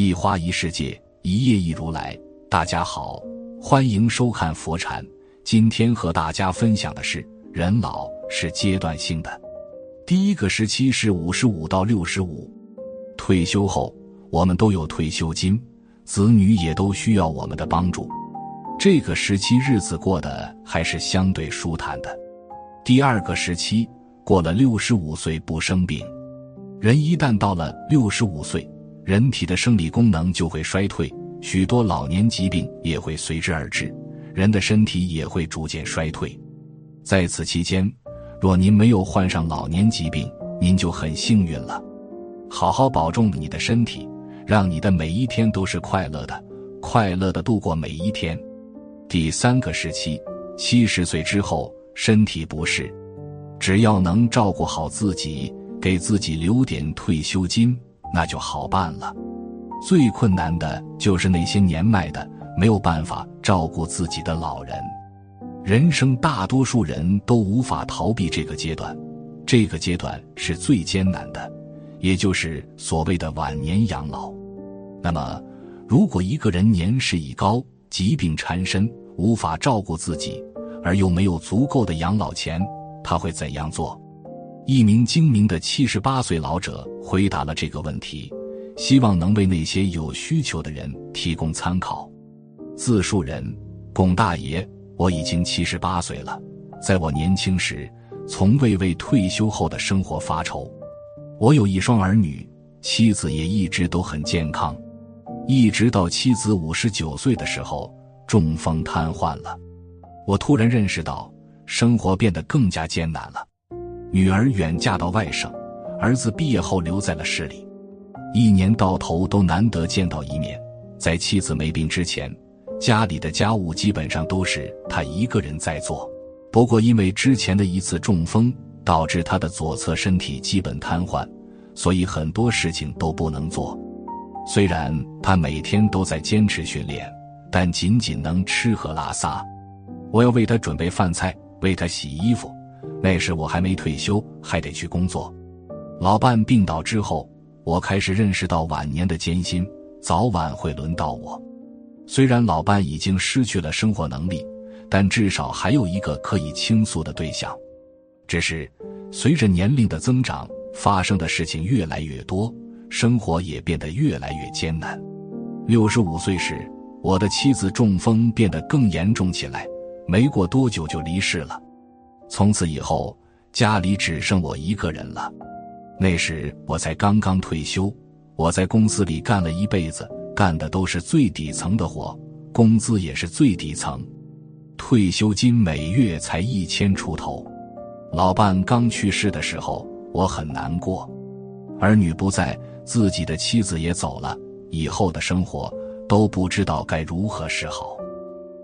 一花一世界，一叶一如来。大家好，欢迎收看佛禅。今天和大家分享的是，人老是阶段性的。第一个时期是五十五到六十五，退休后我们都有退休金，子女也都需要我们的帮助。这个时期日子过得还是相对舒坦的。第二个时期过了六十五岁不生病，人一旦到了六十五岁。人体的生理功能就会衰退，许多老年疾病也会随之而至，人的身体也会逐渐衰退。在此期间，若您没有患上老年疾病，您就很幸运了。好好保重你的身体，让你的每一天都是快乐的，快乐的度过每一天。第三个时期，七十岁之后，身体不适，只要能照顾好自己，给自己留点退休金。那就好办了。最困难的就是那些年迈的没有办法照顾自己的老人。人生大多数人都无法逃避这个阶段，这个阶段是最艰难的，也就是所谓的晚年养老。那么，如果一个人年事已高，疾病缠身，无法照顾自己，而又没有足够的养老钱，他会怎样做？一名精明的七十八岁老者回答了这个问题，希望能为那些有需求的人提供参考。自述人：巩大爷，我已经七十八岁了，在我年轻时，从未为退休后的生活发愁。我有一双儿女，妻子也一直都很健康，一直到妻子五十九岁的时候中风瘫痪了。我突然认识到，生活变得更加艰难了。女儿远嫁到外省，儿子毕业后留在了市里，一年到头都难得见到一面。在妻子没病之前，家里的家务基本上都是他一个人在做。不过因为之前的一次中风，导致他的左侧身体基本瘫痪，所以很多事情都不能做。虽然他每天都在坚持训练，但仅仅能吃喝拉撒。我要为他准备饭菜，为他洗衣服。那时我还没退休，还得去工作。老伴病倒之后，我开始认识到晚年的艰辛，早晚会轮到我。虽然老伴已经失去了生活能力，但至少还有一个可以倾诉的对象。只是随着年龄的增长，发生的事情越来越多，生活也变得越来越艰难。六十五岁时，我的妻子中风变得更严重起来，没过多久就离世了。从此以后，家里只剩我一个人了。那时我才刚刚退休，我在公司里干了一辈子，干的都是最底层的活，工资也是最底层，退休金每月才一千出头。老伴刚去世的时候，我很难过，儿女不在，自己的妻子也走了，以后的生活都不知道该如何是好。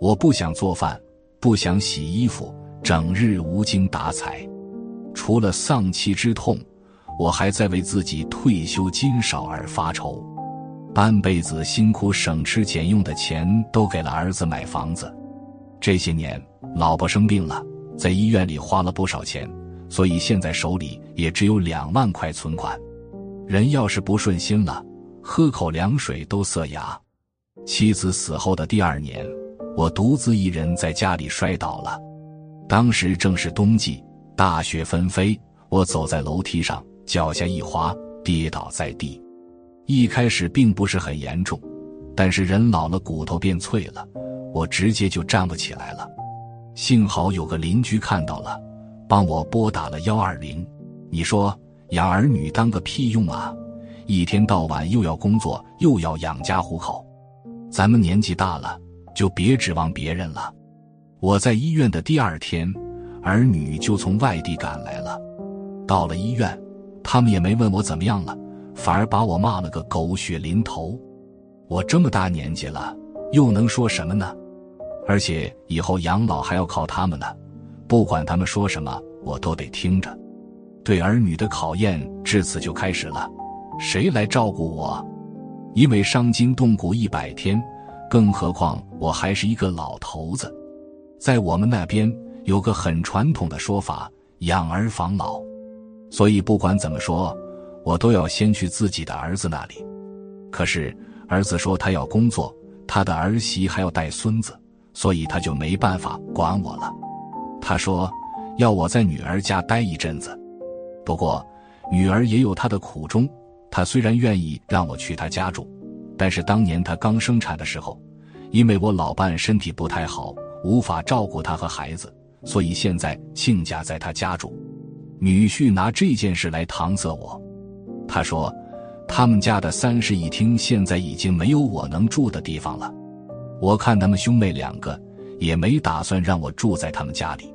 我不想做饭，不想洗衣服。整日无精打采，除了丧妻之痛，我还在为自己退休金少而发愁。半辈子辛苦省吃俭用的钱都给了儿子买房子，这些年老婆生病了，在医院里花了不少钱，所以现在手里也只有两万块存款。人要是不顺心了，喝口凉水都塞牙。妻子死后的第二年，我独自一人在家里摔倒了。当时正是冬季，大雪纷飞。我走在楼梯上，脚下一滑，跌倒在地。一开始并不是很严重，但是人老了，骨头变脆了，我直接就站不起来了。幸好有个邻居看到了，帮我拨打了幺二零。你说养儿女当个屁用啊！一天到晚又要工作，又要养家糊口，咱们年纪大了，就别指望别人了。我在医院的第二天，儿女就从外地赶来了。到了医院，他们也没问我怎么样了，反而把我骂了个狗血淋头。我这么大年纪了，又能说什么呢？而且以后养老还要靠他们呢，不管他们说什么，我都得听着。对儿女的考验至此就开始了，谁来照顾我？因为伤筋动骨一百天，更何况我还是一个老头子。在我们那边有个很传统的说法：养儿防老。所以不管怎么说，我都要先去自己的儿子那里。可是儿子说他要工作，他的儿媳还要带孙子。所以他就没办法管我了。他说要我在女儿家待一阵子。不过女儿也有她的苦衷。她虽然愿意让我去她家住，但是当年她刚生产的时候，因为我老伴身体不太好，无法照顾他和孩子，所以现在亲家在他家住。女婿拿这件事来搪塞我。他说他们家的三室一厅现在已经没有我能住的地方了。我看他们兄妹两个也没打算让我住在他们家里。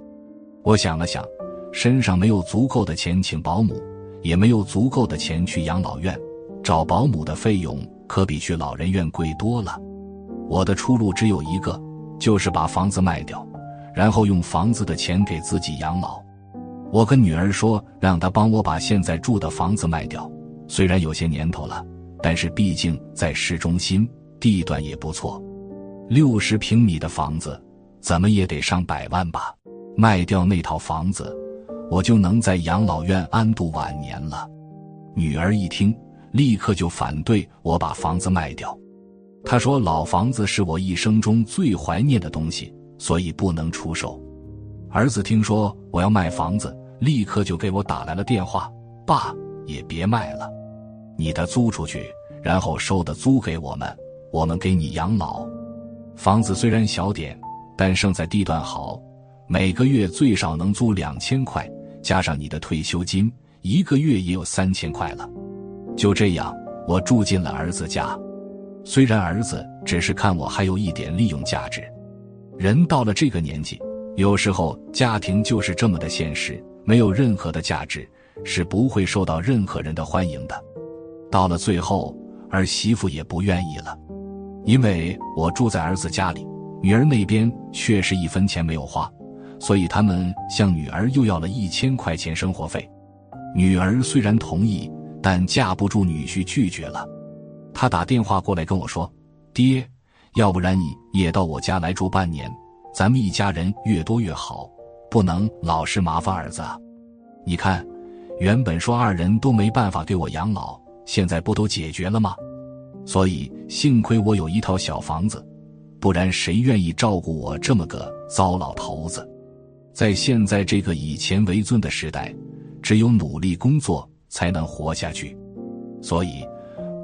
我想了想，身上没有足够的钱请保姆，也没有足够的钱去养老院，找保姆的费用可比去老人院贵多了。我的出路只有一个，就是把房子卖掉，然后用房子的钱给自己养老。我跟女儿说，让她帮我把现在住的房子卖掉，虽然有些年头了，但是毕竟在市中心，地段也不错。六十平米的房子，怎么也得上百万吧？卖掉那套房子，我就能在养老院安度晚年了。女儿一听，立刻就反对我把房子卖掉。他说：“老房子是我一生中最怀念的东西，所以不能出售。”儿子听说我要卖房子，立刻就给我打来了电话：“爸，也别卖了，你的租出去，然后收的租给我们，我们给你养老。”房子虽然小点，但胜在地段好，每个月最少能租两千块，加上你的退休金，一个月也有三千块了。就这样，我住进了儿子家。虽然儿子只是看我还有一点利用价值，人到了这个年纪，有时候家庭就是这么的现实，没有任何的价值，是不会受到任何人的欢迎的。到了最后，儿媳妇也不愿意了。因为我住在儿子家里，女儿那边确实一分钱没有花，所以他们向女儿又要了一千块钱生活费。女儿虽然同意，但架不住女婿拒绝了。他打电话过来跟我说：“爹，要不然你也到我家来住半年，咱们一家人越多越好，不能老是麻烦儿子啊。你看，原本说二人都没办法给我养老，现在不都解决了吗？”所以，幸亏我有一套小房子，不然谁愿意照顾我这么个糟老头子？在现在这个以钱为尊的时代，只有努力工作才能活下去。所以，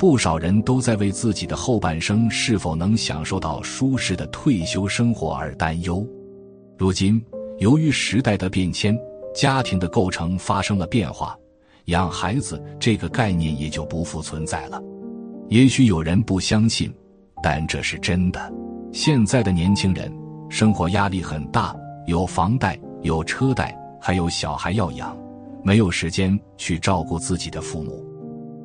不少人都在为自己的后半生是否能享受到舒适的退休生活而担忧。如今，由于时代的变迁，家庭的构成发生了变化，养孩子这个概念也就不复存在了。也许有人不相信，但这是真的。现在的年轻人生活压力很大，有房贷，有车贷，还有小孩要养，没有时间去照顾自己的父母。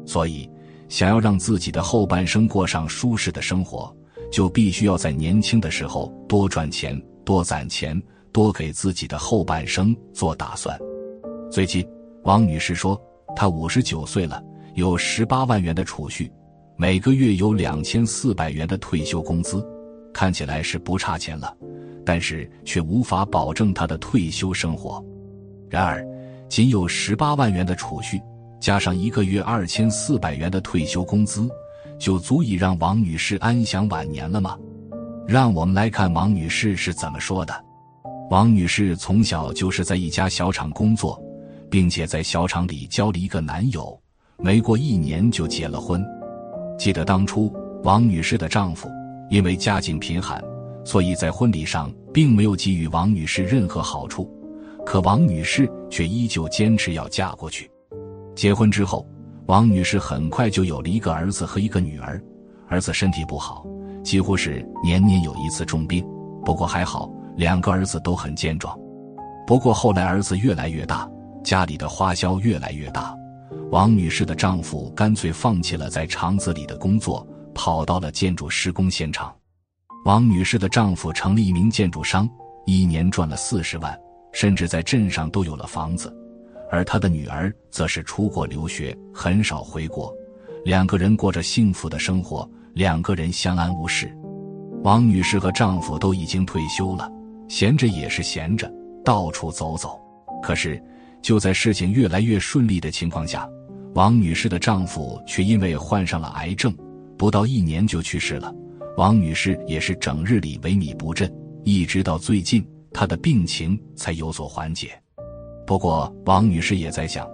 所以，想要让自己的后半生过上舒适的生活，就必须要在年轻的时候多赚钱、多攒钱、多给自己的后半生做打算。最近，王女士说，她五十九岁了，有十八万元的储蓄。每个月有两千四百元的退休工资，看起来是不差钱了，但是却无法保证他的退休生活。然而，仅有十八万元的储蓄，加上一个月二千四百元的退休工资，就足以让王女士安享晚年了吗？让我们来看王女士是怎么说的。王女士从小就是在一家小厂工作，并且在小厂里交了一个男友，没过一年就结了婚。记得当初王女士的丈夫因为家境贫寒，所以在婚礼上并没有给予王女士任何好处。可王女士却依旧坚持要嫁过去。结婚之后，王女士很快就有了一个儿子和一个女儿。儿子身体不好，几乎是年年有一次重病。不过还好，两个儿子都很健壮。不过后来儿子越来越大，家里的花销越来越大。王女士的丈夫干脆放弃了在厂子里的工作，跑到了建筑施工现场。王女士的丈夫成了一名建筑商，一年赚了四十万，甚至在镇上都有了房子。而她的女儿则是出国留学，很少回国。两个人过着幸福的生活，两个人相安无事。王女士和丈夫都已经退休了，闲着也是闲着，到处走走。可是，就在事情越来越顺利的情况下，王女士的丈夫却因为患上了癌症，不到一年就去世了。王女士也是整日里萎靡不振，一直到最近，她的病情才有所缓解。不过，王女士也在想，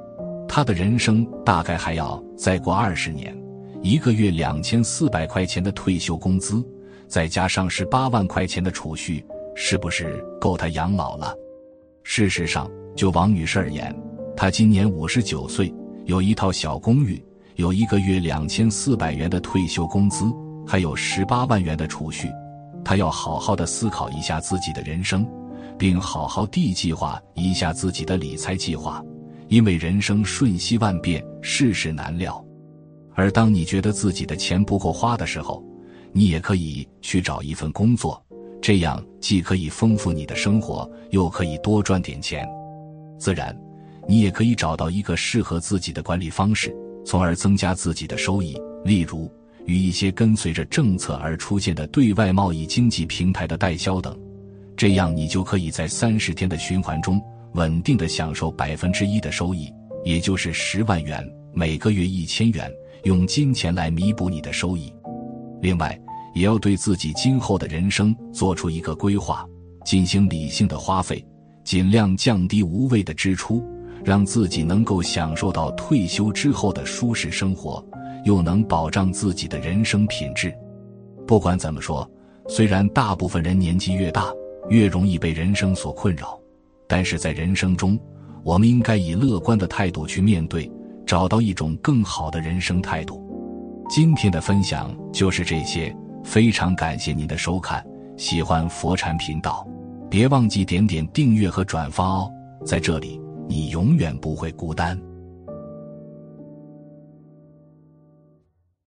她的人生大概还要再过二十年，一个月两千四百块钱的退休工资。再加上十八万块钱的储蓄，是不是够她养老了？事实上，就王女士而言，她今年五十九岁，有一套小公寓，有一个月两千四百元的退休工资，还有十八万元的储蓄。她要好好的思考一下自己的人生，并好好地计划一下自己的理财计划，因为人生瞬息万变，世事难料。而当你觉得自己的钱不够花的时候，你也可以去找一份工作，这样既可以丰富你的生活，又可以多赚点钱。自然，你也可以找到一个适合自己的管理方式，从而增加自己的收益。例如，与一些跟随着政策而出现的对外贸易经济平台的代销等，这样你就可以在三十天的循环中稳定的享受百分之一的收益，也就是十万元，每个月一千元，用金钱来弥补你的收益。另外，也要对自己今后的人生做出一个规划，进行理性的花费，尽量降低无谓的支出，让自己能够享受到退休之后的舒适生活，又能保障自己的人生品质。不管怎么说，虽然大部分人年纪越大越容易被人生所困扰，但是在人生中，我们应该以乐观的态度去面对，找到一种更好的人生态度。今天的分享就是这些，非常感谢您的收看。喜欢佛禅频道，别忘记点点订阅和转发哦。在这里，你永远不会孤单。